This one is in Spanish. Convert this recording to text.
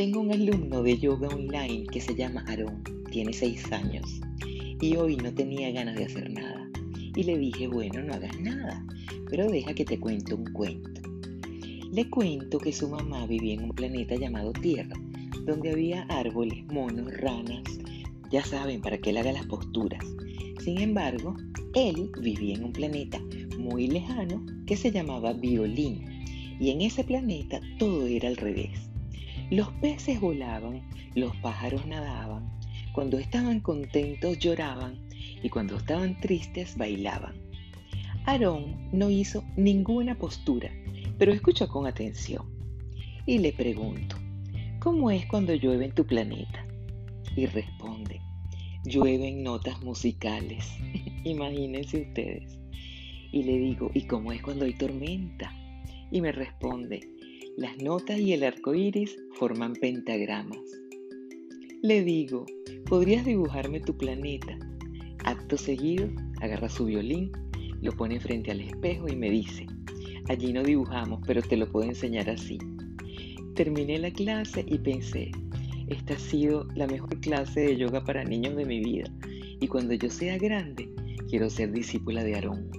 Tengo un alumno de yoga online que se llama Aaron, tiene seis años y hoy no tenía ganas de hacer nada. Y le dije, bueno, no hagas nada, pero deja que te cuente un cuento. Le cuento que su mamá vivía en un planeta llamado Tierra, donde había árboles, monos, ranas, ya saben, para que él haga las posturas. Sin embargo, él vivía en un planeta muy lejano que se llamaba Violín, y en ese planeta todo era al revés. Los peces volaban, los pájaros nadaban, cuando estaban contentos lloraban y cuando estaban tristes bailaban. Aarón no hizo ninguna postura, pero escuchó con atención. Y le pregunto, ¿cómo es cuando llueve en tu planeta? Y responde, llueven notas musicales. Imagínense ustedes. Y le digo, ¿y cómo es cuando hay tormenta? Y me responde, las notas y el arco iris forman pentagramas. Le digo, ¿podrías dibujarme tu planeta? Acto seguido, agarra su violín, lo pone frente al espejo y me dice, allí no dibujamos, pero te lo puedo enseñar así. Terminé la clase y pensé, esta ha sido la mejor clase de yoga para niños de mi vida y cuando yo sea grande, quiero ser discípula de Aarón.